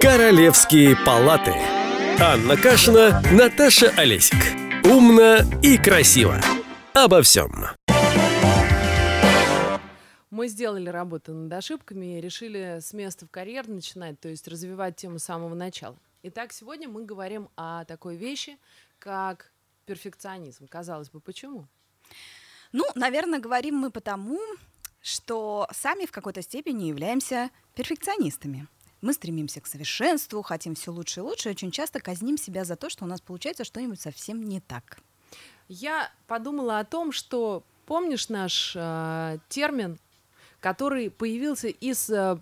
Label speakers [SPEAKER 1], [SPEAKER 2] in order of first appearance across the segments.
[SPEAKER 1] Королевские палаты. Анна Кашина, Наташа Олесик. Умно и красиво. Обо всем.
[SPEAKER 2] Мы сделали работу над ошибками и решили с места в карьер начинать, то есть развивать тему с самого начала. Итак, сегодня мы говорим о такой вещи, как перфекционизм. Казалось бы, почему?
[SPEAKER 3] Ну, наверное, говорим мы потому, что сами в какой-то степени являемся перфекционистами. Мы стремимся к совершенству, хотим все лучше и лучше, и очень часто казним себя за то, что у нас получается что-нибудь совсем не так.
[SPEAKER 2] Я подумала о том, что помнишь наш э, термин, который появился из э,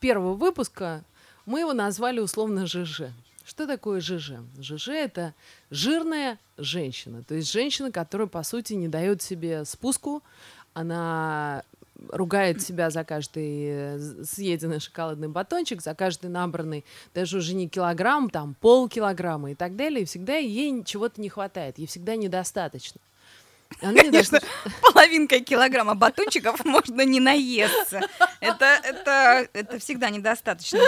[SPEAKER 2] первого выпуска, мы его назвали условно ЖЖ. Что такое ЖЖ? ЖЖ это жирная женщина, то есть женщина, которая по сути не дает себе спуску, она ругает себя за каждый э, съеденный шоколадный батончик, за каждый набранный даже уже не килограмм, там полкилограмма и так далее, и всегда ей чего-то не хватает, ей всегда недостаточно.
[SPEAKER 3] Она Конечно, должна... половинкой килограмма батончиков можно не наесться. Это, это, это всегда недостаточно.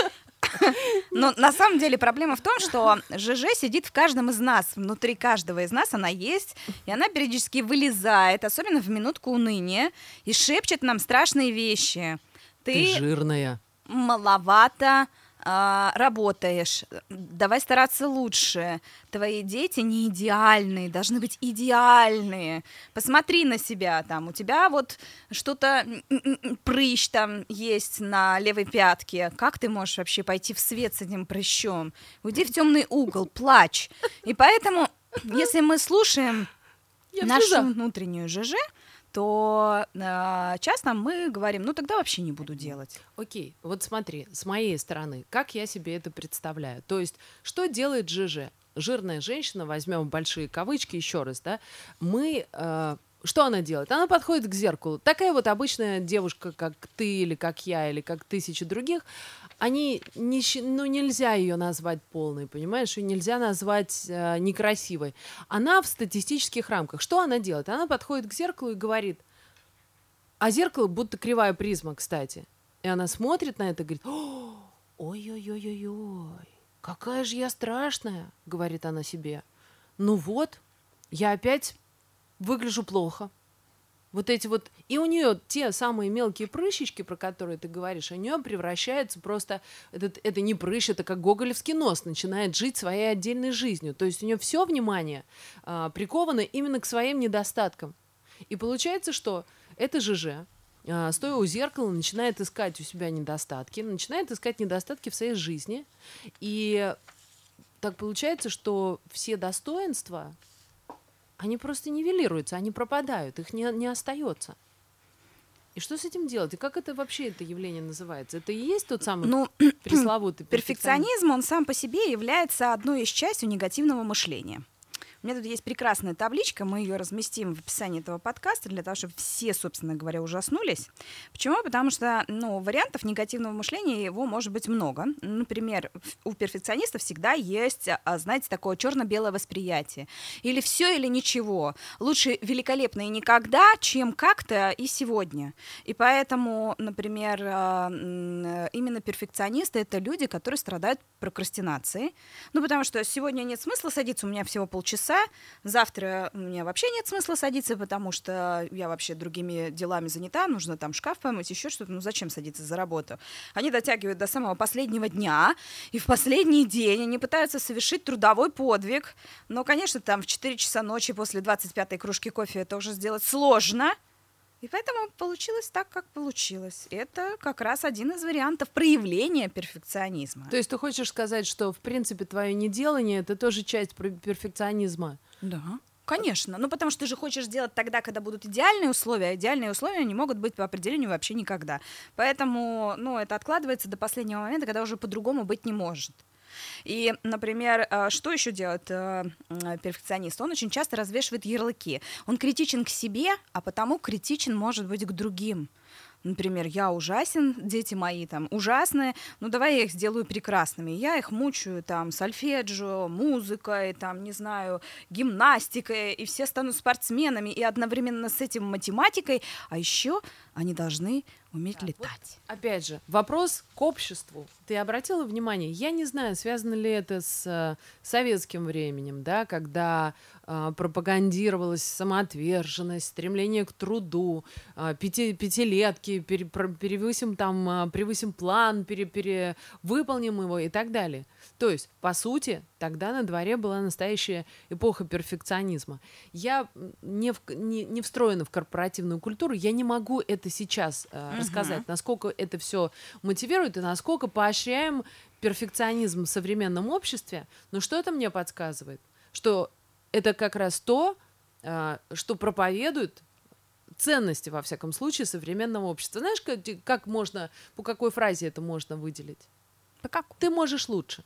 [SPEAKER 3] Но на самом деле проблема в том, что ЖЖ сидит в каждом из нас, внутри каждого из нас она есть, и она периодически вылезает, особенно в минутку уныния, и шепчет нам страшные вещи.
[SPEAKER 2] Ты, Ты жирная.
[SPEAKER 3] Маловато а, работаешь, давай стараться лучше. Твои дети не идеальные, должны быть идеальные. Посмотри на себя, там у тебя вот что-то прыщ там есть на левой пятке. Как ты можешь вообще пойти в свет с этим прыщом? Уйди в темный угол, плачь. И поэтому, если мы слушаем Я нашу внутреннюю ЖЖ, то э, часто мы говорим, ну тогда вообще не буду делать.
[SPEAKER 2] Окей, вот смотри, с моей стороны, как я себе это представляю? То есть, что делает ЖЖ? Жирная женщина, возьмем большие кавычки еще раз, да, мы э, что она делает? Она подходит к зеркалу. Такая вот обычная девушка, как ты или как я, или как тысячи других, они не, ну, нельзя ее назвать полной, понимаешь? Ее нельзя назвать э, некрасивой. Она в статистических рамках. Что она делает? Она подходит к зеркалу и говорит, а зеркало будто кривая призма, кстати. И она смотрит на это и говорит, ой-ой-ой-ой-ой, какая же я страшная, говорит она себе. Ну вот, я опять выгляжу плохо. Вот эти вот... И у нее те самые мелкие прыщички, про которые ты говоришь, у нее превращается просто... Этот, это не прыщ, это как гоголевский нос, начинает жить своей отдельной жизнью. То есть у нее все внимание а, приковано именно к своим недостаткам. И получается, что это ЖЖ, а, стоя у зеркала, начинает искать у себя недостатки, начинает искать недостатки в своей жизни. И так получается, что все достоинства они просто нивелируются, они пропадают, их не, не остается. И что с этим делать? И как это вообще это явление называется? Это и есть тот самый ну, пресловутый
[SPEAKER 3] перфекционизм? Перфекционизм, он сам по себе является одной из частью негативного мышления. У меня тут есть прекрасная табличка, мы ее разместим в описании этого подкаста для того, чтобы все, собственно говоря, ужаснулись. Почему? Потому что, ну, вариантов негативного мышления его может быть много. Например, у перфекциониста всегда есть, а, знаете, такое черно-белое восприятие. Или все, или ничего. Лучше великолепно и никогда, чем как-то и сегодня. И поэтому, например, а, именно перфекционисты — это люди, которые страдают прокрастинацией. Ну, потому что сегодня нет смысла садиться, у меня всего полчаса, часа. Завтра у меня вообще нет смысла садиться, потому что я вообще другими делами занята, нужно там шкаф помыть, еще что-то. Ну зачем садиться за работу? Они дотягивают до самого последнего дня, и в последний день они пытаются совершить трудовой подвиг. Но, конечно, там в 4 часа ночи после 25-й кружки кофе это уже сделать сложно. И поэтому получилось так, как получилось. Это как раз один из вариантов проявления перфекционизма.
[SPEAKER 2] То есть ты хочешь сказать, что в принципе твое неделание это тоже часть перфекционизма?
[SPEAKER 3] Да. Конечно, ну потому что ты же хочешь сделать тогда, когда будут идеальные условия, а идеальные условия не могут быть по определению вообще никогда. Поэтому, ну, это откладывается до последнего момента, когда уже по-другому быть не может. И, например, э, что еще делает э, перфекционист? Он очень часто развешивает ярлыки. Он критичен к себе, а потому критичен, может быть, к другим например, я ужасен, дети мои там ужасные, ну давай я их сделаю прекрасными. Я их мучаю там сольфеджио, музыкой, там, не знаю, гимнастикой, и все станут спортсменами, и одновременно с этим математикой, а еще они должны уметь
[SPEAKER 2] вот
[SPEAKER 3] летать.
[SPEAKER 2] Опять же, вопрос к обществу. Ты обратила внимание? Я не знаю, связано ли это с э, советским временем, да, когда э, пропагандировалась самоотверженность, стремление к труду, э, пяти, пятилетки, пере- про- перевысим там, э, превысим план, пере, пере- выполним его и так далее. То есть, по сути, тогда на дворе была настоящая эпоха перфекционизма. Я не, в- не, не встроена в корпоративную культуру, я не могу это сейчас э, рассказать, насколько это все мотивирует и насколько поощряем перфекционизм в современном обществе. Но что это мне подсказывает? Что это как раз то, э, что проповедует ценности, во всяком случае, современного общества. Знаешь, как, как можно, по какой фразе это можно выделить?
[SPEAKER 3] Да как?
[SPEAKER 2] Ты можешь лучше.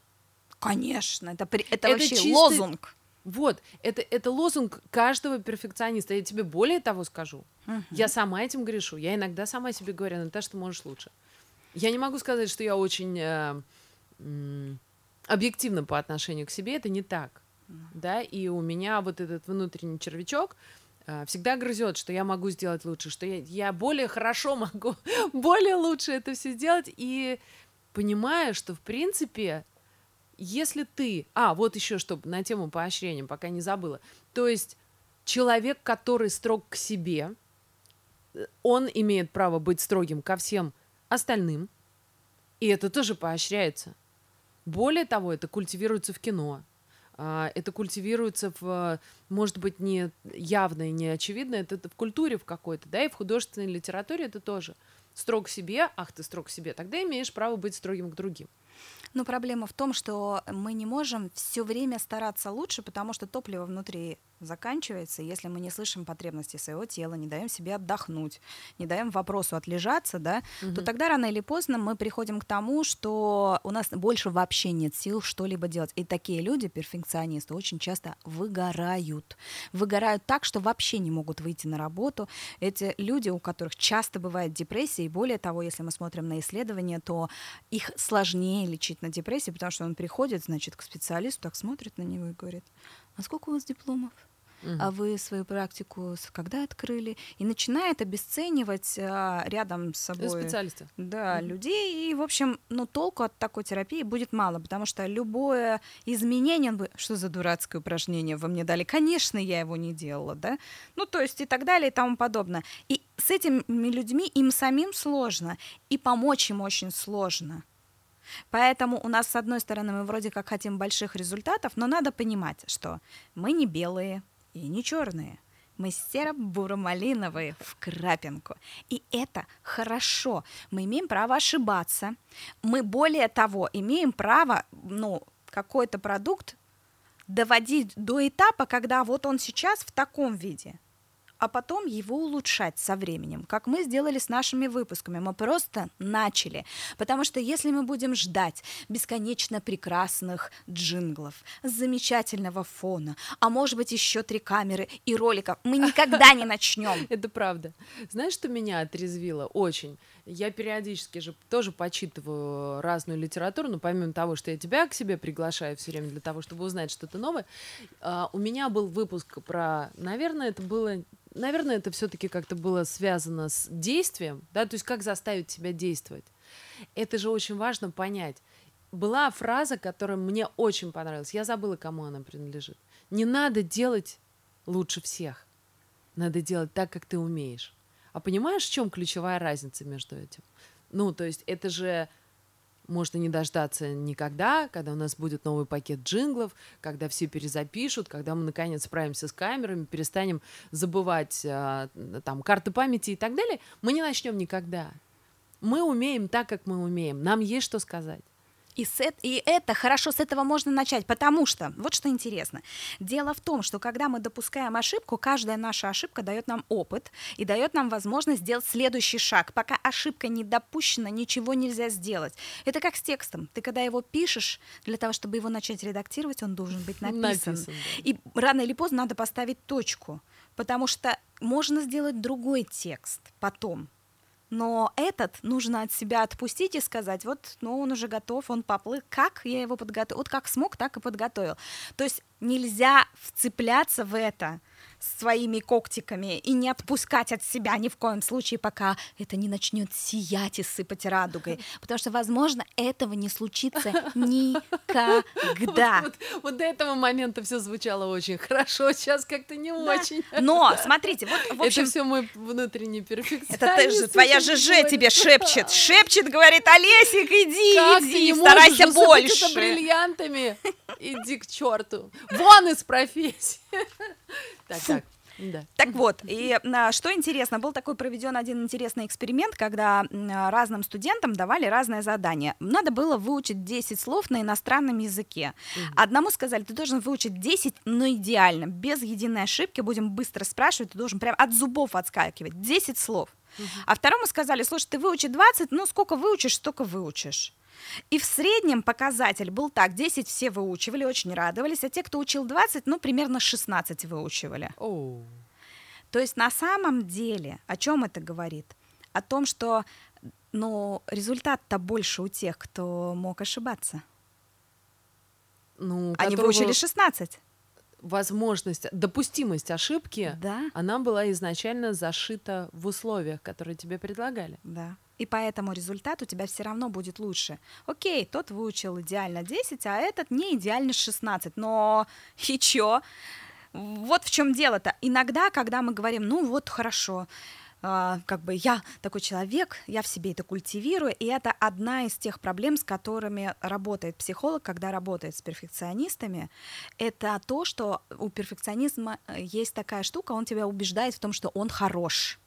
[SPEAKER 3] Конечно, это, это,
[SPEAKER 2] Это
[SPEAKER 3] вообще
[SPEAKER 2] чистый-
[SPEAKER 3] лозунг.
[SPEAKER 2] Вот, это, это лозунг каждого перфекциониста. Я тебе более того скажу. Я сама этим грешу. Я иногда сама себе говорю, Наташа, ты можешь лучше. Я не могу сказать, что я очень э, м, объективна по отношению к себе. Это не так. Да, и у меня вот этот внутренний червячок э, всегда грызет, что я могу сделать лучше, что я, я более хорошо могу, более лучше это все сделать. И понимаю, что в принципе если ты... А, вот еще что на тему поощрения, пока не забыла. То есть человек, который строг к себе, э, он имеет право быть строгим ко всем остальным, и это тоже поощряется. Более того, это культивируется в кино, а, это культивируется в, может быть, не явно и не очевидно, это в культуре в какой-то, да, и в художественной литературе это тоже. Строг к себе, ах ты строг к себе, тогда имеешь право быть строгим к другим.
[SPEAKER 3] Но проблема в том, что мы не можем все время стараться лучше, потому что топливо внутри заканчивается, если мы не слышим потребности своего тела, не даем себе отдохнуть, не даем вопросу отлежаться, да, то тогда рано или поздно мы приходим к тому, что у нас больше вообще нет сил что-либо делать. И такие люди, перфекционисты, очень часто выгорают. Выгорают так, что вообще не могут выйти на работу. Эти люди, у которых часто бывает депрессия, и более того, если мы смотрим на исследования, то их сложнее лечить на депрессии, потому что он приходит, значит, к специалисту, так смотрит на него и говорит, а сколько у вас дипломов? а вы свою практику когда открыли? И начинает обесценивать а, рядом с собой
[SPEAKER 2] специалисты.
[SPEAKER 3] да, людей. И, в общем, ну, толку от такой терапии будет мало, потому что любое изменение, он бы, что за дурацкое упражнение вы мне дали? Конечно, я его не делала, да? Ну, то есть и так далее, и тому подобное. И с этими людьми им самим сложно, и помочь им очень сложно. Поэтому у нас, с одной стороны, мы вроде как хотим больших результатов, но надо понимать, что мы не белые и не черные. Мы серо-буро-малиновые в крапинку. И это хорошо. Мы имеем право ошибаться. Мы, более того, имеем право, ну, какой-то продукт доводить до этапа, когда вот он сейчас в таком виде, а потом его улучшать со временем, как мы сделали с нашими выпусками. Мы просто начали. Потому что если мы будем ждать бесконечно прекрасных джинглов, замечательного фона, а может быть еще три камеры и роликов, мы никогда не начнем.
[SPEAKER 2] Это правда. Знаешь, что меня отрезвило? Очень. Я периодически же тоже почитываю разную литературу, но помимо того, что я тебя к себе приглашаю все время для того, чтобы узнать что-то новое, а, у меня был выпуск про, наверное, это было, наверное, это все-таки как-то было связано с действием, да, то есть как заставить себя действовать. Это же очень важно понять. Была фраза, которая мне очень понравилась. Я забыла, кому она принадлежит. Не надо делать лучше всех. Надо делать так, как ты умеешь. А понимаешь, в чем ключевая разница между этим? Ну, то есть это же можно не дождаться никогда, когда у нас будет новый пакет джинглов, когда все перезапишут, когда мы наконец справимся с камерами, перестанем забывать а, там карты памяти и так далее. Мы не начнем никогда. Мы умеем так, как мы умеем. Нам есть что сказать.
[SPEAKER 3] И, с и это хорошо, с этого можно начать, потому что, вот что интересно, дело в том, что когда мы допускаем ошибку, каждая наша ошибка дает нам опыт и дает нам возможность сделать следующий шаг. Пока ошибка не допущена, ничего нельзя сделать. Это как с текстом. Ты когда его пишешь, для того, чтобы его начать редактировать, он должен быть написан.
[SPEAKER 2] Написан, да.
[SPEAKER 3] И рано или поздно надо поставить точку, потому что можно сделать другой текст потом. Но этот нужно от себя отпустить и сказать, вот, ну, он уже готов, он поплыл. Как я его подготовил? Вот как смог, так и подготовил. То есть нельзя вцепляться в это своими когтиками и не отпускать от себя ни в коем случае, пока это не начнет сиять и сыпать радугой. Потому что, возможно, этого не случится никогда.
[SPEAKER 2] Вот, вот, вот до этого момента все звучало очень хорошо, сейчас как-то не
[SPEAKER 3] Да.
[SPEAKER 2] очень.
[SPEAKER 3] Но, смотрите, вот, в общем,
[SPEAKER 2] это все мой внутренний перфекционизм.
[SPEAKER 3] это ты же, твоя ЖЖ тебе шепчет, шепчет, говорит, Олесик, иди,
[SPEAKER 2] Как ты
[SPEAKER 3] иди,
[SPEAKER 2] не можешь
[SPEAKER 3] старайся больше.
[SPEAKER 2] это бриллиантами? Иди к черту. Вон из профессии. Так. Да.
[SPEAKER 3] Так вот, и а, что интересно, был такой проведен один интересный эксперимент, когда разным студентам давали разное задание. Надо было выучить 10 слов на иностранном языке. Одному сказали, ты должен выучить 10, но идеально, без единой ошибки, будем быстро спрашивать, ты должен прям от зубов отскакивать, 10 слов. А второму сказали, слушай, ты выучи 20, ну сколько выучишь, столько выучишь. И в среднем показатель был так, 10 все выучивали, очень радовались, а те, кто учил 20, ну, примерно 16 выучивали.
[SPEAKER 2] Оу.
[SPEAKER 3] То есть на самом деле, о чем это говорит? О том, что ну, результат-то больше у тех, кто мог ошибаться.
[SPEAKER 2] Ну,
[SPEAKER 3] Они выучили 16.
[SPEAKER 2] возможность, допустимость ошибки,
[SPEAKER 3] Да,
[SPEAKER 2] она была изначально зашита в условиях, которые тебе предлагали.
[SPEAKER 3] да. И поэтому результат у тебя все равно будет лучше. Окей, тот выучил идеально 10, а этот не идеально 16. Но и чё? Вот в чем дело-то. Иногда, когда мы говорим, ну вот хорошо, а, как бы я такой человек, я в себе это культивирую, и это одна из тех проблем, с которыми работает психолог, когда работает с перфекционистами, это то, что у перфекционизма э, есть такая штука, он тебя убеждает в том, что он хорош.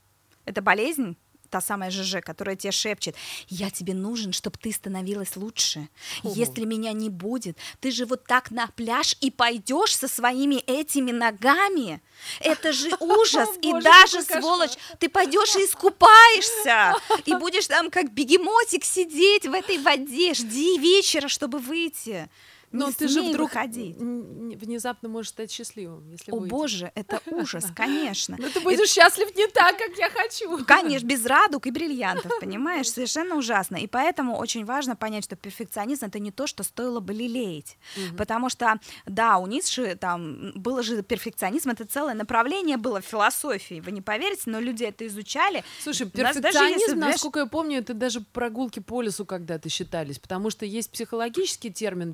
[SPEAKER 3] Это болезнь, та самая ЖЖ, которая тебе шепчет, я тебе нужен, чтобы ты становилась лучше.
[SPEAKER 2] Ого.
[SPEAKER 3] Если меня не будет, ты же вот так на пляж и пойдешь со своими этими ногами. Это же ужас. И
[SPEAKER 2] Боже,
[SPEAKER 3] даже,
[SPEAKER 2] кошмар.
[SPEAKER 3] сволочь, ты пойдешь и искупаешься. И будешь там как бегемотик сидеть в этой воде. Жди вечера, чтобы выйти.
[SPEAKER 2] Но
[SPEAKER 3] Не
[SPEAKER 2] ты же вдруг
[SPEAKER 3] выходить.
[SPEAKER 2] внезапно можешь стать счастливым, если
[SPEAKER 3] О
[SPEAKER 2] выйдешь.
[SPEAKER 3] боже, это ужас, конечно.
[SPEAKER 2] Но ты будешь счастлив не так, как я хочу.
[SPEAKER 3] Конечно, без радуг и бриллиантов, понимаешь, совершенно ужасно. И поэтому очень важно понять, что перфекционизм это не то, что стоило бы лелеять. Потому что, да, у Ницше там было же перфекционизм, это целое направление было в философии. Вы не поверите, но люди это изучали.
[SPEAKER 2] Слушай,
[SPEAKER 3] даже
[SPEAKER 2] перфекционизм,
[SPEAKER 3] знаешь-
[SPEAKER 2] насколько я помню, это даже прогулки по лесу когда-то считались, потому что есть психологический термин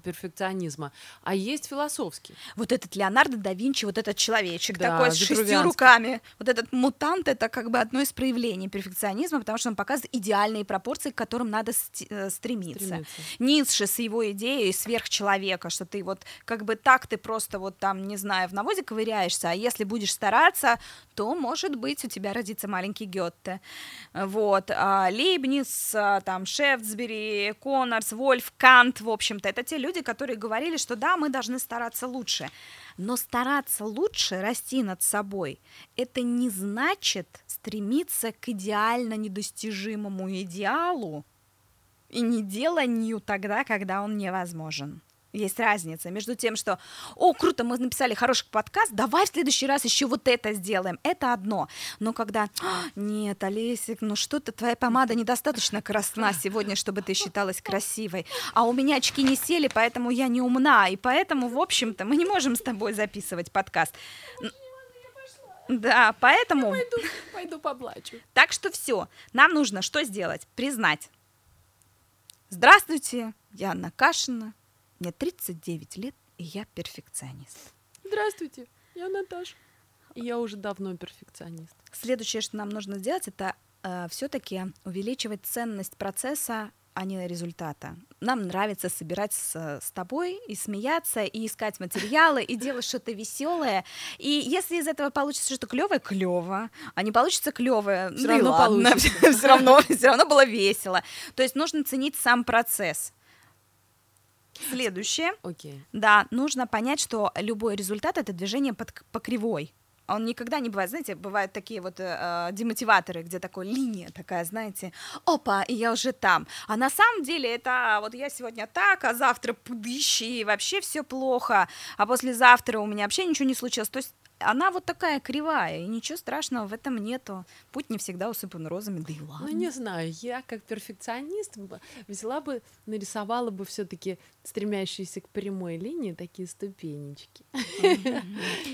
[SPEAKER 2] перфекционизма, а есть философский.
[SPEAKER 3] Вот этот Леонардо да Винчи, вот этот человечек
[SPEAKER 2] Да,
[SPEAKER 3] такой с шестью руками, вот этот мутант, это как бы одно из проявлений перфекционизма, потому что он показывает идеальные пропорции, к которым надо э, стремиться.
[SPEAKER 2] Стремиться.
[SPEAKER 3] Ницше с его идеей сверхчеловека, что ты вот как бы так ты просто вот там, не знаю, в навозе ковыряешься, а если будешь стараться, то, может быть, у тебя родится маленький Гетте. Вот. А Лейбниц, а, там, Шефтсбери, Коннорс, Вольф, Кант, в общем-то, это те люди, которые говорили, что да, мы должны стараться лучше. Но стараться лучше, расти над собой, это не значит стремиться к идеально недостижимому идеалу, и не деланию тогда, когда он невозможен. Есть разница между тем, что, о, круто, мы написали хороший подкаст, давай в следующий раз еще вот это сделаем. Это одно. Но когда, «А, нет, Олесик, ну что-то твоя помада недостаточно красна сегодня, чтобы ты считалась красивой. А у меня очки не сели, поэтому я не умна. И поэтому, в общем-то, мы не можем с тобой записывать подкаст. Да, поэтому...
[SPEAKER 2] Пойду, пойду поплачу.
[SPEAKER 3] Так что все, нам нужно что сделать? Признать. Здравствуйте, я Анна Кашина, мне 39 лет, и я перфекционист.
[SPEAKER 2] Здравствуйте, я Наташа. И я уже давно перфекционист.
[SPEAKER 3] Следующее, что нам нужно сделать, это все-таки увеличивать ценность процесса, а не результата. Нам нравится собирать с, с тобой и смеяться, и искать материалы, и делать что-то веселое. И если из этого получится что-то клевое, клево, а не получится клевое,
[SPEAKER 2] Всё равно получится.
[SPEAKER 3] Все равно, все равно было весело. То есть нужно ценить сам процесс. Следующее.
[SPEAKER 2] Окей.
[SPEAKER 3] Да, нужно понять, что любой результат это движение под, по кривой. Он никогда не бывает, знаете, бывают такие вот э, э, демотиваторы, где такая линия такая, знаете, опа, и я уже там. А на самом деле это вот я сегодня так, а завтра пудыщи, и вообще все плохо, а послезавтра у меня вообще ничего не случилось. То есть она вот такая кривая, и ничего страшного в этом нету. Путь не всегда усыпан розами, да и
[SPEAKER 2] Ну,
[SPEAKER 3] ладно.
[SPEAKER 2] не знаю, я как перфекционист взяла бы, нарисовала бы все таки стремящиеся к прямой линии такие ступенечки.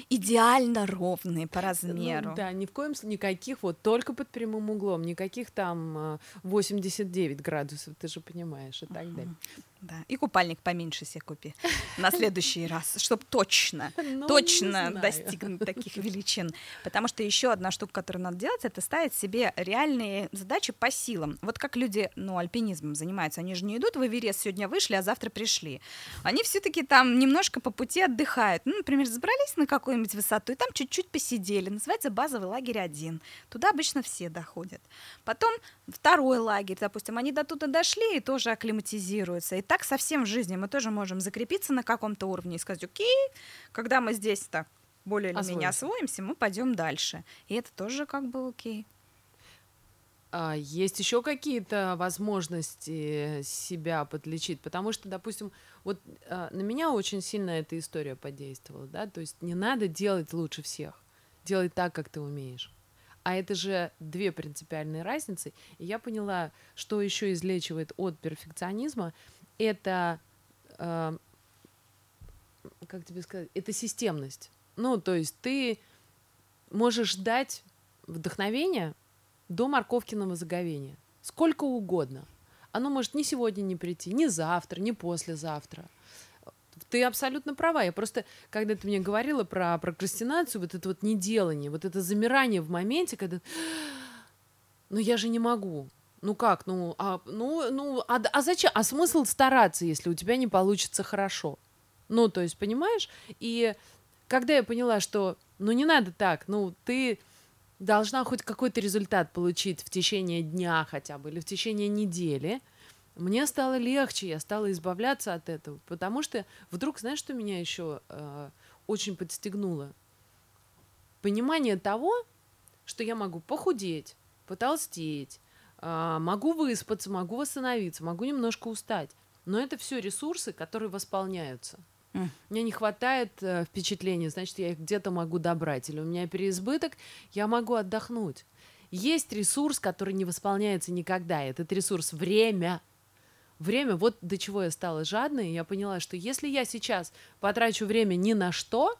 [SPEAKER 3] Идеально ровные по
[SPEAKER 2] Ну,
[SPEAKER 3] размеру.
[SPEAKER 2] да, ни в коем случае, никаких вот только под прямым углом, никаких там э, 89 градусов, ты же понимаешь, и так далее.
[SPEAKER 3] Да. И купальник поменьше себе купи на следующий раз, чтобы точно,
[SPEAKER 2] Ну,
[SPEAKER 3] точно достигнуть таких величин. Потому что еще одна штука, которую надо делать, это ставить себе реальные задачи по силам. Вот как люди, ну, альпинизмом занимаются, они же не идут в Эверест, сегодня вышли, а завтра пришли. Они все-таки там немножко по пути отдыхают. Ну, например, забрались на какую-нибудь высоту и там чуть-чуть посидели. Называется базовый лагерь один. Туда обычно все доходят. Потом второй лагерь, допустим, они до туда дошли и тоже акклиматизируются. И так совсем в жизни мы тоже можем закрепиться на каком-то уровне и сказать, окей, когда мы здесь-то более или менее
[SPEAKER 2] Освоимся.
[SPEAKER 3] освоимся, мы пойдем дальше. И это тоже как бы окей.
[SPEAKER 2] А есть еще какие-то возможности себя подлечить? Потому что, допустим, вот а, на меня очень сильно эта история подействовала, да, то есть не надо делать лучше всех, делай так, как ты умеешь. А это же две принципиальные разницы. И я поняла, что еще излечивает от перфекционизма, это, а, как тебе сказать, это системность. Ну, то есть ты можешь дать вдохновение до морковкиного заговения. Сколько угодно. Оно может ни сегодня не прийти, ни завтра, ни послезавтра. Ты абсолютно права. Я просто, когда ты мне говорила про прокрастинацию, вот это вот неделание, вот это замирание в моменте, когда ну я же не могу. Ну как, ну, а, ну, ну, а, а зачем? А смысл стараться, если у тебя не получится хорошо? Ну, то есть, понимаешь? И когда я поняла, что, ну, не надо так, ну, ты должна хоть какой-то результат получить в течение дня хотя бы или в течение недели, мне стало легче, я стала избавляться от этого, потому что вдруг, знаешь, что меня еще э, очень подстегнуло? Понимание того, что я могу похудеть, потолстеть, могу выспаться, могу восстановиться, могу немножко устать. Но это все ресурсы, которые восполняются.
[SPEAKER 3] М.
[SPEAKER 2] Мне не хватает э, впечатлений, значит, я их где-то могу добрать. Или у меня переизбыток, я могу отдохнуть. Есть ресурс, который не восполняется никогда. Этот ресурс время. Время, вот до чего я стала жадной. Я поняла, что если я сейчас потрачу время ни на что,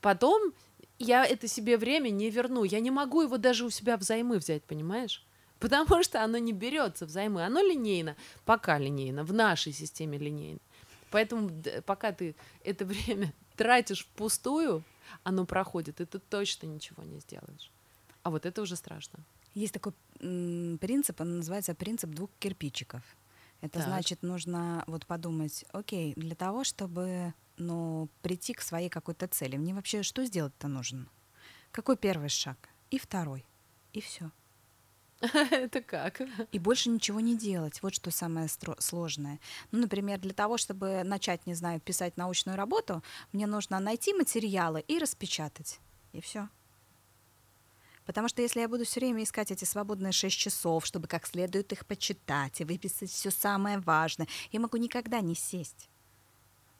[SPEAKER 2] потом я это себе время не верну. Я не могу его даже у себя взаймы взять, понимаешь? Потому что оно не берется взаймы. Оно линейно, пока линейно, в нашей системе линейно. Поэтому пока ты это время тратишь впустую, оно проходит, и ты точно ничего не сделаешь. А вот это уже страшно.
[SPEAKER 3] Есть такой принцип, он называется принцип двух кирпичиков. Это
[SPEAKER 2] Так.
[SPEAKER 3] значит, нужно вот подумать, окей, для того, чтобы ну, прийти к своей какой-то цели, мне вообще что сделать-то нужно? Какой первый шаг? И второй. И все.
[SPEAKER 2] Это как?
[SPEAKER 3] И больше ничего не делать. Вот что самое сложное. Ну, например, для того, чтобы начать, не знаю, писать научную работу, мне нужно найти материалы и распечатать. И все. Потому что если я буду все время искать эти свободные 6 часов, чтобы как следует их почитать и выписать все самое важное, я могу никогда не сесть.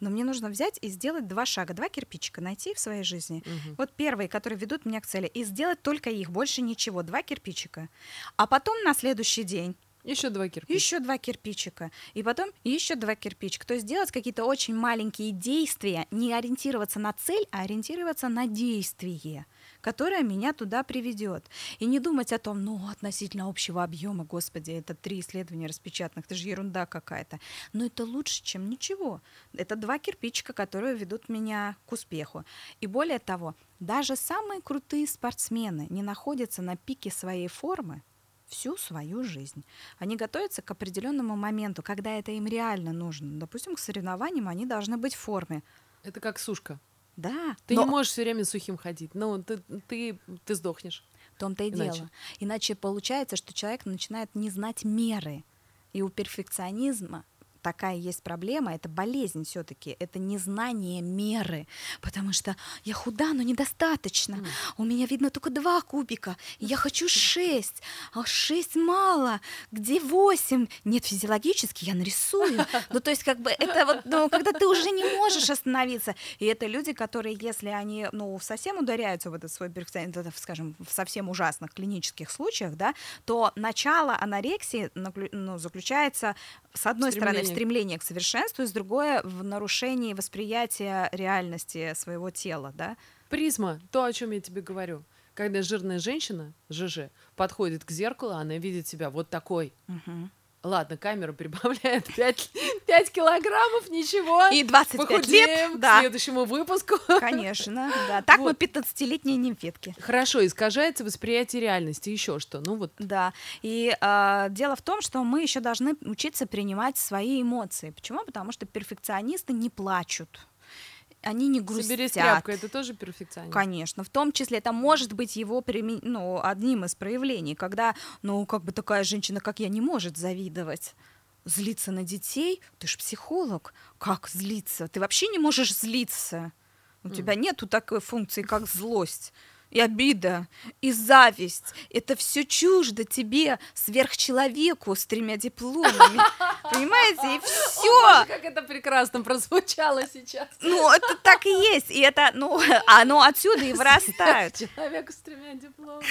[SPEAKER 3] Но мне нужно взять и сделать два шага, два кирпичика найти в своей жизни.
[SPEAKER 2] Мгм.
[SPEAKER 3] Вот первые, которые ведут меня к цели, и сделать только их, больше ничего, два кирпичика. А потом на следующий день
[SPEAKER 2] Еще два кирпича.
[SPEAKER 3] еще два кирпичика, и потом еще два кирпичика. То есть делать какие-то очень маленькие действия, не ориентироваться на цель, а ориентироваться на действие, которое меня туда приведет. И не думать о том, ну, относительно общего объема, господи, это три исследования распечатанных, это же ерунда какая-то. Но это лучше, чем ничего. Это два кирпичика, которые ведут меня к успеху. И более того, даже самые крутые спортсмены не находятся на пике своей формы, всю свою жизнь. Они готовятся к определенному моменту, когда это им реально нужно. Допустим, к соревнованиям они должны быть в форме.
[SPEAKER 2] Это как сушка.
[SPEAKER 3] Да,
[SPEAKER 2] Ты
[SPEAKER 3] но
[SPEAKER 2] не можешь все время сухим ходить. Ну, ты, ты, ты сдохнешь.
[SPEAKER 3] в том-то и
[SPEAKER 2] Иначе.
[SPEAKER 3] дело. Иначе получается, что человек начинает не знать меры. И у перфекционизма такая есть проблема, это болезнь все-таки, это незнание меры, потому что я худа, но недостаточно. Mm. У меня видно только два кубика, я хочу шесть, а шесть мало, где восемь? Нет, физиологически я нарисую. Ну, то есть, как бы, это вот, ну, когда ты уже не можешь остановиться. И это люди, которые, если они, ну, совсем ударяются в этот свой перфекционизм, это, скажем, в совсем ужасных клинических случаях, да, то начало анорексии ну, заключается, с одной стороны, в стремление к совершенству, и с другой в нарушении восприятия реальности своего тела, да.
[SPEAKER 2] Призма, то, о чем я тебе говорю. Когда жирная женщина, ЖЖ, подходит к зеркалу, она видит себя вот такой. Угу. Ладно, камера прибавляет 5, 5 килограммов, ничего.
[SPEAKER 3] И 25 Похудеем лет. Да.
[SPEAKER 2] К следующему выпуску.
[SPEAKER 3] Конечно, да. Так вот. мы 15-летние нимфетки.
[SPEAKER 2] Хорошо, искажается восприятие реальности. Еще что? Ну вот.
[SPEAKER 3] Да. И э, дело в том, что мы еще должны учиться принимать свои эмоции. Почему? Потому что перфекционисты не плачут они не грустят.
[SPEAKER 2] Соберись тряпкой, это тоже перфекционизм.
[SPEAKER 3] Конечно, в том числе это может быть его ну, одним из проявлений, когда, ну, как бы такая женщина, как я, не может завидовать злиться на детей, ты ж психолог, как злиться? Ты вообще не можешь злиться. У mm. тебя нету такой функции, как злость и обида, и зависть. Это все чуждо тебе, сверхчеловеку с тремя дипломами. Понимаете? И все.
[SPEAKER 2] Как это прекрасно прозвучало сейчас.
[SPEAKER 3] Ну, это так и есть. И это, ну, оно отсюда и вырастает.
[SPEAKER 2] Человеку с тремя дипломами.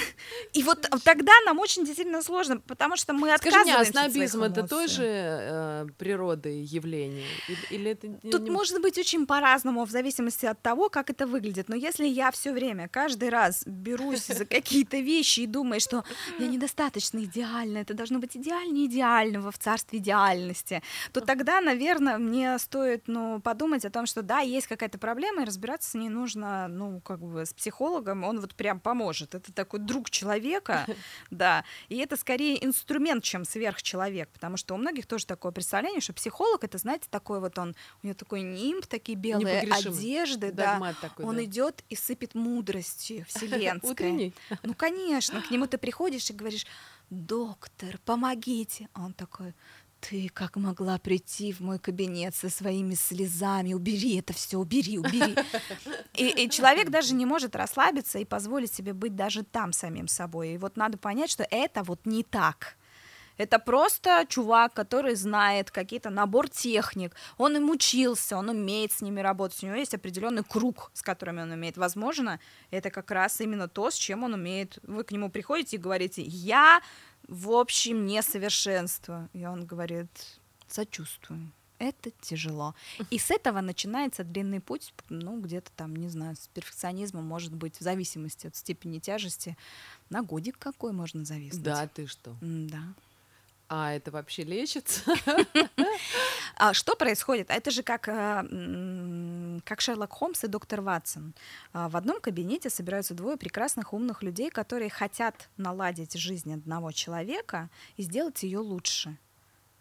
[SPEAKER 3] И вот тогда нам очень действительно сложно, потому что мы
[SPEAKER 2] отказываемся Скажи мне, а снобизм это тоже э, природы явление? Или это
[SPEAKER 3] Тут может быть очень по-разному, в зависимости от того, как это выглядит. Но если я все время, каждый раз раз берусь за какие-то вещи и думаю, что я недостаточно идеальна, это должно быть идеальнее идеального в царстве идеальности, то тогда, наверное, мне стоит ну, подумать о том, что да, есть какая-то проблема, и разбираться с ней нужно, ну, как бы с психологом, он вот прям поможет. Это такой друг человека, да, и это скорее инструмент, чем сверхчеловек, потому что у многих тоже такое представление, что психолог, это, знаете, такой вот он, у него такой нимб, такие белые одежды, да, такой, он да. идет и сыпет мудростью, вселенское.
[SPEAKER 2] Утренний?
[SPEAKER 3] Ну, конечно, к нему ты приходишь и говоришь, доктор, помогите. А он такой, ты как могла прийти в мой кабинет со своими слезами, убери это все, убери, убери. И, и человек даже не может расслабиться и позволить себе быть даже там самим собой. И вот надо понять, что это вот не так. Это просто чувак, который знает какие-то набор техник. Он им учился, он умеет с ними работать. У него есть определенный круг, с которыми он умеет. Возможно, это как раз именно то, с чем он умеет. Вы к нему приходите и говорите, я, в общем, несовершенство. И он говорит, сочувствую это тяжело. И с этого начинается длинный путь, ну, где-то там, не знаю, с перфекционизмом, может быть, в зависимости от степени тяжести, на годик какой можно зависнуть.
[SPEAKER 2] Да, ты что?
[SPEAKER 3] Да.
[SPEAKER 2] А это вообще лечится?
[SPEAKER 3] А что происходит? Это же как, э, как Шерлок Холмс и доктор Ватсон. А, в одном кабинете собираются двое прекрасных умных людей, которые хотят наладить жизнь одного человека и сделать ее лучше.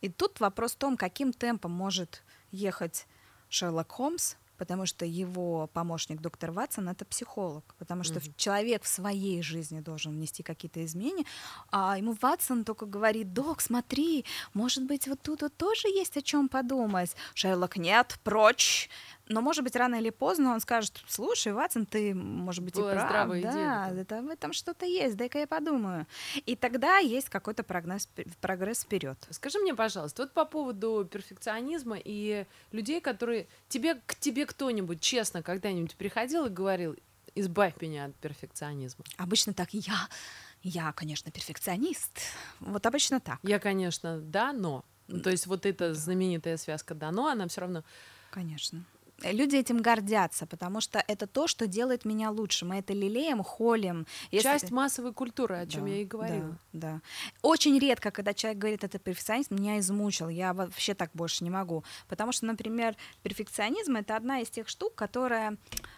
[SPEAKER 3] И тут вопрос в том, каким темпом может ехать Шерлок Холмс потому что его помощник доктор Ватсон это психолог, потому что mm-hmm. человек в своей жизни должен внести какие-то изменения, а ему Ватсон только говорит, док, смотри, может быть вот тут вот тоже есть о чем подумать. Шерлок, нет, прочь, но, может быть, рано или поздно он скажет, слушай, Ватсон, ты, может быть, Была и прав. Да, идея, это, в этом что-то есть, дай-ка я подумаю. И тогда есть какой-то прогресс, прогресс вперед.
[SPEAKER 2] Скажи мне, пожалуйста, вот по поводу перфекционизма и людей, которые... Тебе, к тебе кто-нибудь честно когда-нибудь приходил и говорил, избавь меня от перфекционизма?
[SPEAKER 3] Обычно так, я, я, конечно, перфекционист. Вот обычно так.
[SPEAKER 2] Я, конечно, да, но. То есть вот эта знаменитая связка да, но, она все равно...
[SPEAKER 3] Конечно люди этим гордятся, потому что это то, что делает меня лучше. Мы это лелеем, холим.
[SPEAKER 2] Если... Часть массовой культуры, о чем да, я и говорила.
[SPEAKER 3] Да, да. Очень редко, когда человек говорит, это перфекционизм, меня измучил, я вообще так больше не могу. Потому что, например, перфекционизм — это одна из тех штук, которая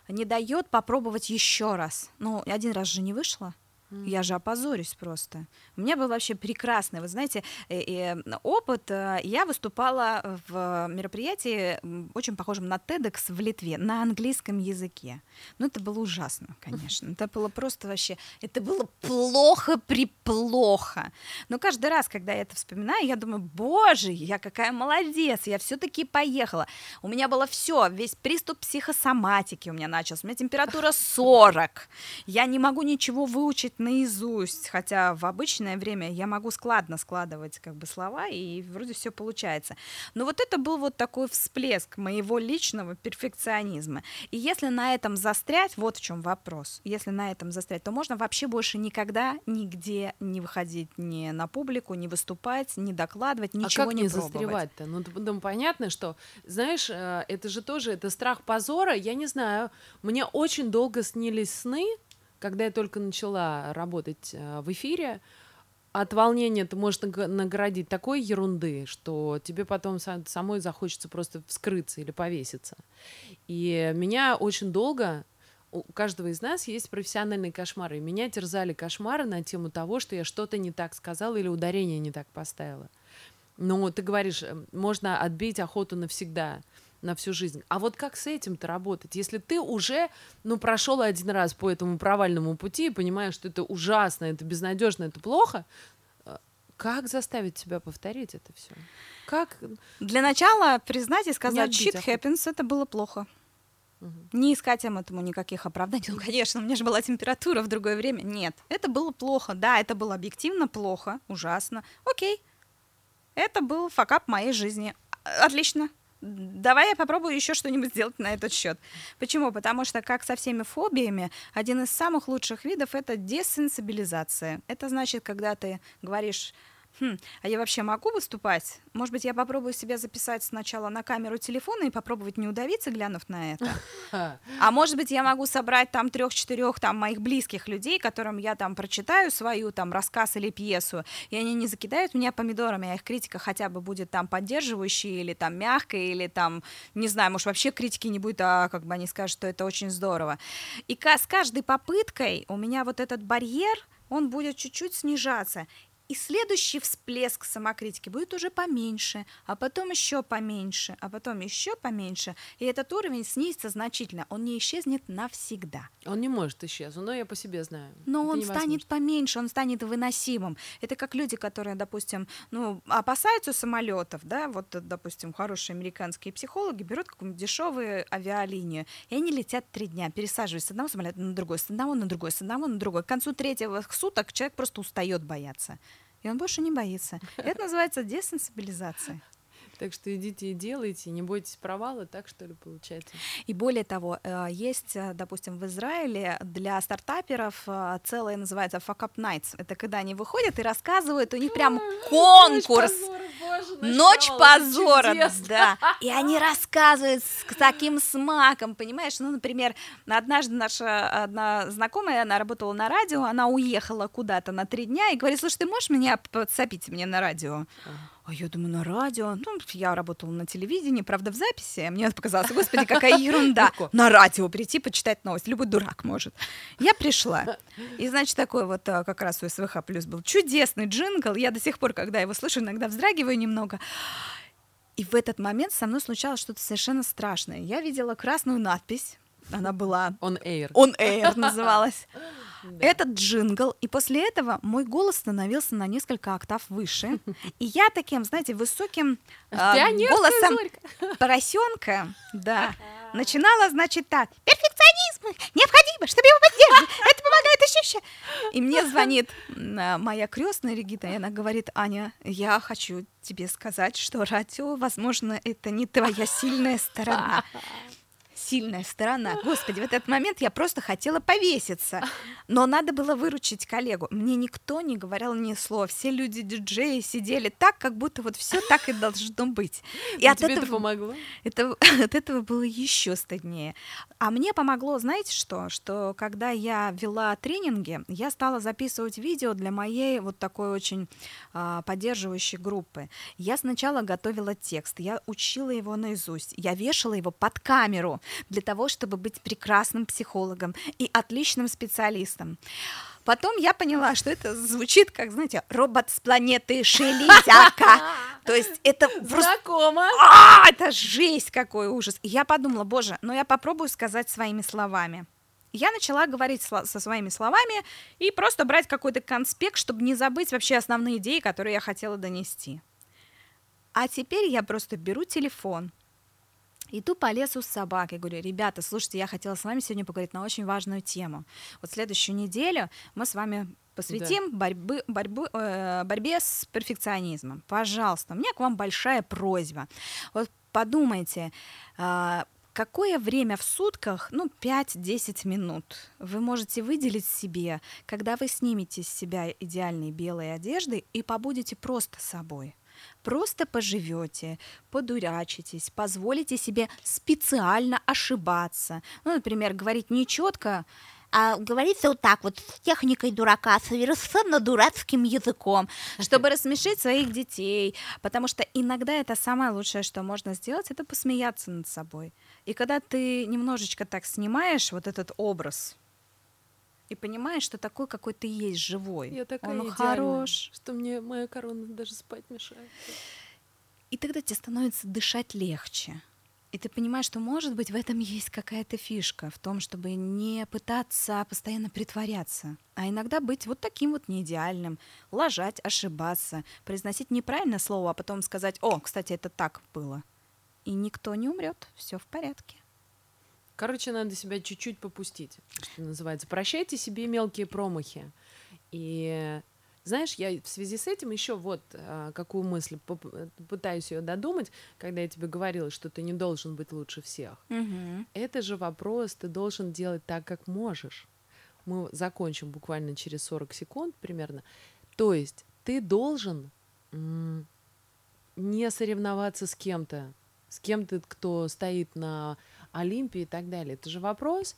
[SPEAKER 3] не дает попробовать еще раз. Ну, один раз же не вышло, Я же опозорюсь просто. У меня был вообще прекрасный, вы знаете, э, э, опыт. Э, Я выступала в мероприятии очень похожем на TEDx в Литве на английском языке. Ну, это было ужасно, конечно. Это было просто вообще... Это было плохо-приплохо. Но каждый раз, когда я это вспоминаю, я думаю, боже, я какая молодец, я все-таки поехала. У меня было все, весь приступ психосоматики у меня начался, у меня температура 40. Я не могу ничего выучить наизусть, хотя в обычное время я могу складно складывать как бы слова, и вроде все получается. Но вот это был вот такой всплеск моего личного перфекционизма. И если на этом застрять, вот в чем вопрос, если на этом застрять, то можно вообще больше никогда нигде не выходить ни на публику, не выступать, не докладывать, ничего
[SPEAKER 2] а как
[SPEAKER 3] не,
[SPEAKER 2] не
[SPEAKER 3] пробовать.
[SPEAKER 2] застревать-то? Ну, т- ну, понятно, что, знаешь, э, это же тоже, это страх позора, я не знаю. Мне очень долго снились сны, когда я только начала работать э, в эфире, от волнения ты можешь наг- наградить такой ерунды, что тебе потом са- самой захочется просто вскрыться или повеситься. И меня очень долго у каждого из нас есть профессиональные кошмары. И меня терзали кошмары на тему того, что я что-то не так сказала или ударение не так поставила. Ну, ты говоришь, э, можно отбить охоту навсегда, на всю жизнь. А вот как с этим-то работать? Если ты уже, ну, прошел один раз по этому провальному пути и понимаешь, что это ужасно, это безнадежно, это плохо, э, как заставить себя повторить это все? Как?
[SPEAKER 3] Для начала признать и сказать,
[SPEAKER 2] отбить
[SPEAKER 3] shit happens, это было плохо.
[SPEAKER 2] Мгм.
[SPEAKER 3] Не искать им этому никаких оправданий. Ну, конечно, у меня же была температура в другое время. Нет, это было плохо. Да, это было объективно плохо, ужасно. Окей, это был факап моей жизни. Отлично. Давай я попробую еще что-нибудь сделать на этот счет. Почему? Потому что, как со всеми фобиями, один из самых лучших видов это десенсибилизация. Это значит, когда ты говоришь, «Хм, а я вообще могу выступать? Может быть, я попробую себя записать сначала на камеру телефона и попробовать не удавиться, глянув на это? А может быть, я могу собрать там трех-четырех там моих близких людей, которым я там прочитаю свою там рассказ или пьесу, и они не закидают меня помидорами, а их критика хотя бы будет там поддерживающей или там мягкой, или там, не знаю, может вообще критики не будет, а как бы они скажут, что это очень здорово. И с каждой попыткой у меня вот этот барьер, он будет чуть-чуть снижаться. И следующий всплеск самокритики будет уже поменьше, а потом еще поменьше, а потом еще поменьше. И этот уровень снизится значительно. Он не исчезнет навсегда.
[SPEAKER 2] Он не может исчезнуть, но я по себе знаю.
[SPEAKER 3] Но
[SPEAKER 2] Это
[SPEAKER 3] он
[SPEAKER 2] невозможно.
[SPEAKER 3] станет поменьше, он станет выносимым. Это как люди, которые, допустим, ну, опасаются самолетов, да, вот, допустим, хорошие американские психологи берут какую-нибудь дешевую авиалинию, и они летят три дня, пересаживаясь с одного самолета на другой, с одного на другой, с одного на другой. К концу третьего суток человек просто устает бояться. И он больше не боится. Это называется десенсибилизация.
[SPEAKER 2] Так что идите и делайте, не бойтесь провала, так что ли получается?
[SPEAKER 3] И более того, э, есть, э, допустим, в Израиле для стартаперов э, целое называется Fuck Up Nights. Это когда они выходят и рассказывают, у них прям конкурс. Ночь позора, да. И они рассказывают с таким смаком, понимаешь? Ну, например, однажды наша одна знакомая, она работала на радио, она уехала куда-то на три дня и говорит, слушай, ты можешь меня подсопить мне на радио? А я думаю, на радио. Ну, я работала на телевидении, правда, в записи. Мне показалось, господи, какая ерунда. На радио прийти, почитать новость. Любой дурак может. Я пришла. И, значит, такой вот а, как раз у СВХ плюс был чудесный джингл. Я до сих пор, когда его слышу, иногда вздрагиваю немного. И в этот момент со мной случалось что-то совершенно страшное. Я видела красную надпись. Она была
[SPEAKER 2] On air.
[SPEAKER 3] On Air называлась. Этот джингл, и после этого мой голос становился на несколько октав выше. И я таким, знаете, высоким
[SPEAKER 2] Пионерская
[SPEAKER 3] голосом поросенка, да, начинала, значит, так. Перфекционизм необходимо, чтобы его поддерживать. Это помогает ощущать. И мне звонит а, моя крестная Регита, и она говорит, Аня, я хочу тебе сказать, что радио, возможно, это не твоя сильная сторона. Сильная сторона. Господи, в этот момент я просто хотела повеситься. Но надо было выручить коллегу. Мне никто не говорил ни слова. Все люди диджеи сидели так, как будто вот все так и должно быть. И от
[SPEAKER 2] тебе это
[SPEAKER 3] этого
[SPEAKER 2] помогло?
[SPEAKER 3] это, от этого было еще стыднее. А мне помогло, знаете что? Что когда я вела тренинги, я стала записывать видео для моей вот такой очень а, поддерживающей группы. Я сначала готовила текст, я учила его наизусть, я вешала его под камеру для того, чтобы быть прекрасным психологом и отличным специалистом. Потом я поняла, что это звучит как, знаете, робот с планеты Шелезяка. То есть это просто...
[SPEAKER 2] Знакомо.
[SPEAKER 3] А, это жесть, какой ужас. И я подумала, боже, но я попробую сказать своими словами. Я начала говорить со своими словами и просто брать какой-то конспект, чтобы не забыть вообще основные идеи, которые я хотела донести. А теперь я просто беру телефон, Иду по лесу с собакой, говорю, ребята, слушайте, я хотела с вами сегодня поговорить на очень важную тему. Вот следующую неделю мы с вами посвятим борьбы, борьбы, э, борьбе с перфекционизмом. Пожалуйста, у меня к вам большая просьба. Вот подумайте, э, какое время в сутках, ну, 5-10 минут вы можете выделить себе, когда вы снимете с себя идеальные белые одежды и побудете просто собой? Просто поживете, подурачитесь, позволите себе специально ошибаться. Ну, например, говорить нечетко,
[SPEAKER 4] А говорится вот так вот, с техникой дурака, совершенно дурацким языком.
[SPEAKER 3] чтобы рассмешить своих детей. Потому что иногда это самое лучшее, что можно сделать, это посмеяться над собой. И когда ты немножечко так снимаешь вот этот образ и понимаешь, что такой, какой ты есть, живой,
[SPEAKER 2] Я такая
[SPEAKER 3] он
[SPEAKER 2] идеальная,
[SPEAKER 3] хорош,
[SPEAKER 2] что мне моя корона даже спать мешает.
[SPEAKER 3] и тогда тебе становится дышать легче. И ты понимаешь, что, может быть, в этом есть какая-то фишка, в том, чтобы не пытаться постоянно притворяться, а иногда быть вот таким вот неидеальным, лажать, ошибаться, произносить неправильное слово, а потом сказать, о, кстати, это так было. И никто не умрет, все в порядке.
[SPEAKER 2] Короче, надо себя чуть-чуть попустить, что называется. Прощайте себе мелкие промахи. И знаешь, я в связи с этим еще вот а, какую мысль пытаюсь ее додумать, когда я тебе говорила, что ты не должен быть лучше всех. Это же вопрос, ты должен делать так, как можешь. Мы закончим буквально через 40 секунд примерно. То есть ты должен не соревноваться с кем-то, с кем-то, кто стоит на Олимпе и так далее. Это же вопрос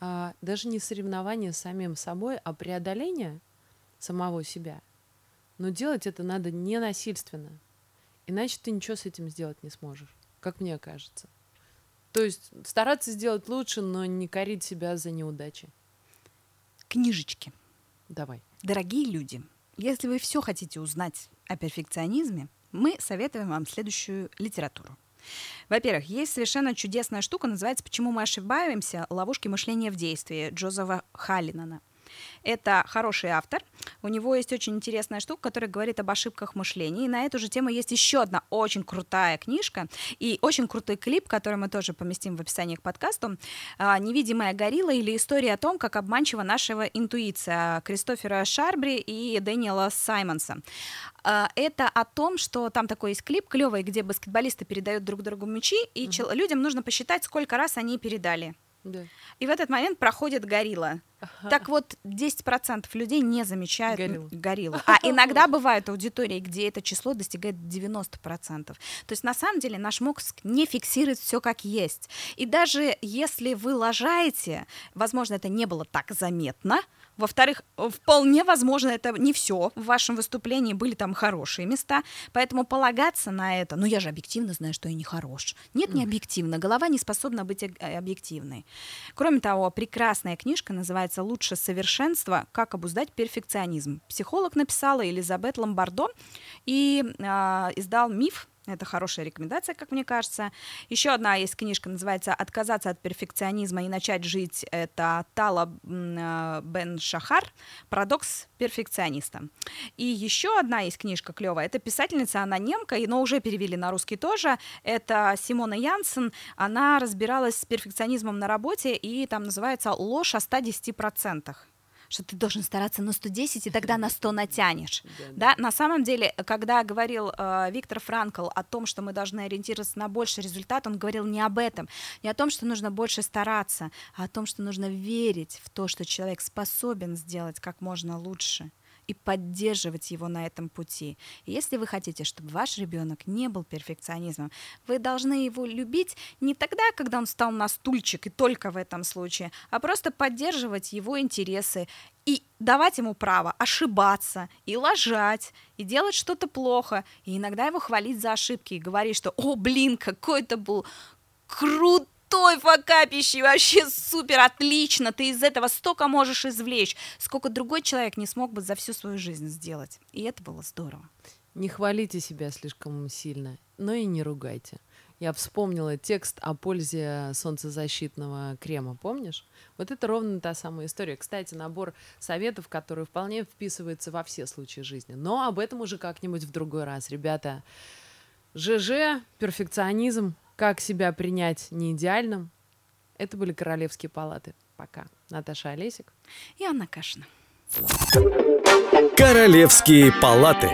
[SPEAKER 2] а, даже не соревнования с самим собой, а преодоление самого себя. Но делать это надо не насильственно. Иначе ты ничего с этим сделать не сможешь, как мне кажется. То есть стараться сделать лучше, но не корить себя за неудачи.
[SPEAKER 3] Книжечки.
[SPEAKER 2] Давай.
[SPEAKER 3] Дорогие люди, если вы все хотите узнать о перфекционизме, мы советуем вам следующую литературу. Во-первых, есть совершенно чудесная штука, называется «Почему мы ошибаемся? Ловушки мышления в действии» Джозефа Халлинана. Это хороший автор. У него есть очень интересная штука, которая говорит об ошибках мышления. И на эту же тему есть еще одна очень крутая книжка и очень крутой клип, который мы тоже поместим в описании к подкасту. А, «Невидимая горилла» или история о том, как обманчива нашего интуиция Кристофера Шарбри и Дэниела Саймонса. А, Это о том, что там такой есть клип клевый, где баскетболисты передают друг другу мячи, и чел- людям нужно посчитать, сколько раз они передали.
[SPEAKER 2] Да.
[SPEAKER 3] И в этот момент проходит горилла. Так вот, 10% людей не замечают
[SPEAKER 2] Гориллу.
[SPEAKER 3] гориллу. А иногда бывают аудитории, где это число достигает 90%. То есть на самом деле наш мозг не фиксирует все как есть. И даже если вы лажаете, возможно, это не было так заметно, во-вторых, вполне возможно, это не все в вашем выступлении, были там хорошие места, поэтому полагаться на это, ну я же объективно знаю, что я не хорош. Нет, не объективно, голова не способна быть э, объективной. Кроме того, прекрасная книжка называется «Лучше совершенство. Как обуздать перфекционизм». Психолог написала Элизабет Ломбардо и а, издал «Миф». Это хорошая рекомендация, как мне кажется. Еще одна есть книжка, называется «Отказаться от перфекционизма и начать жить». Это Тала а, Бен Шахар «Парадокс перфекциониста». И еще одна есть книжка клевая. Это писательница, она немка, но уже перевели на русский тоже. Это Симона Янсен. Она разбиралась с перфекционизмом на работе, и там называется «Ложь о 110%» что ты должен стараться на 110, и тогда на 100 натянешь. Да, на самом деле, когда говорил э, Виктор Франкл о том, что мы должны ориентироваться на больший результат, он говорил не об этом, не о том, что нужно больше стараться, а о том, что нужно верить в то, что человек способен сделать как можно лучше и поддерживать его на этом пути. И если вы хотите, чтобы ваш ребенок не был перфекционизмом, вы должны его любить не тогда, когда он встал на стульчик, и только в этом случае, а просто поддерживать его интересы и давать ему право ошибаться и лажать, и делать что-то плохо, и иногда его хвалить за ошибки и говорить, что «О, блин, какой это был крутой крутой факапище, вообще супер, отлично, ты из этого столько можешь извлечь, сколько другой человек не смог бы за всю свою жизнь сделать. И это было здорово.
[SPEAKER 2] Не хвалите себя слишком сильно, но и не ругайте. Я вспомнила текст о пользе солнцезащитного крема, помнишь? Вот это ровно та самая история. Кстати, набор советов, который вполне вписывается во все случаи жизни. Но об этом уже как-нибудь в другой раз. Ребята, ЖЖ, перфекционизм, как себя принять не идеальным. Это были Королевские палаты. Пока. Наташа Олесик.
[SPEAKER 3] И Анна Кашина.
[SPEAKER 1] Королевские палаты.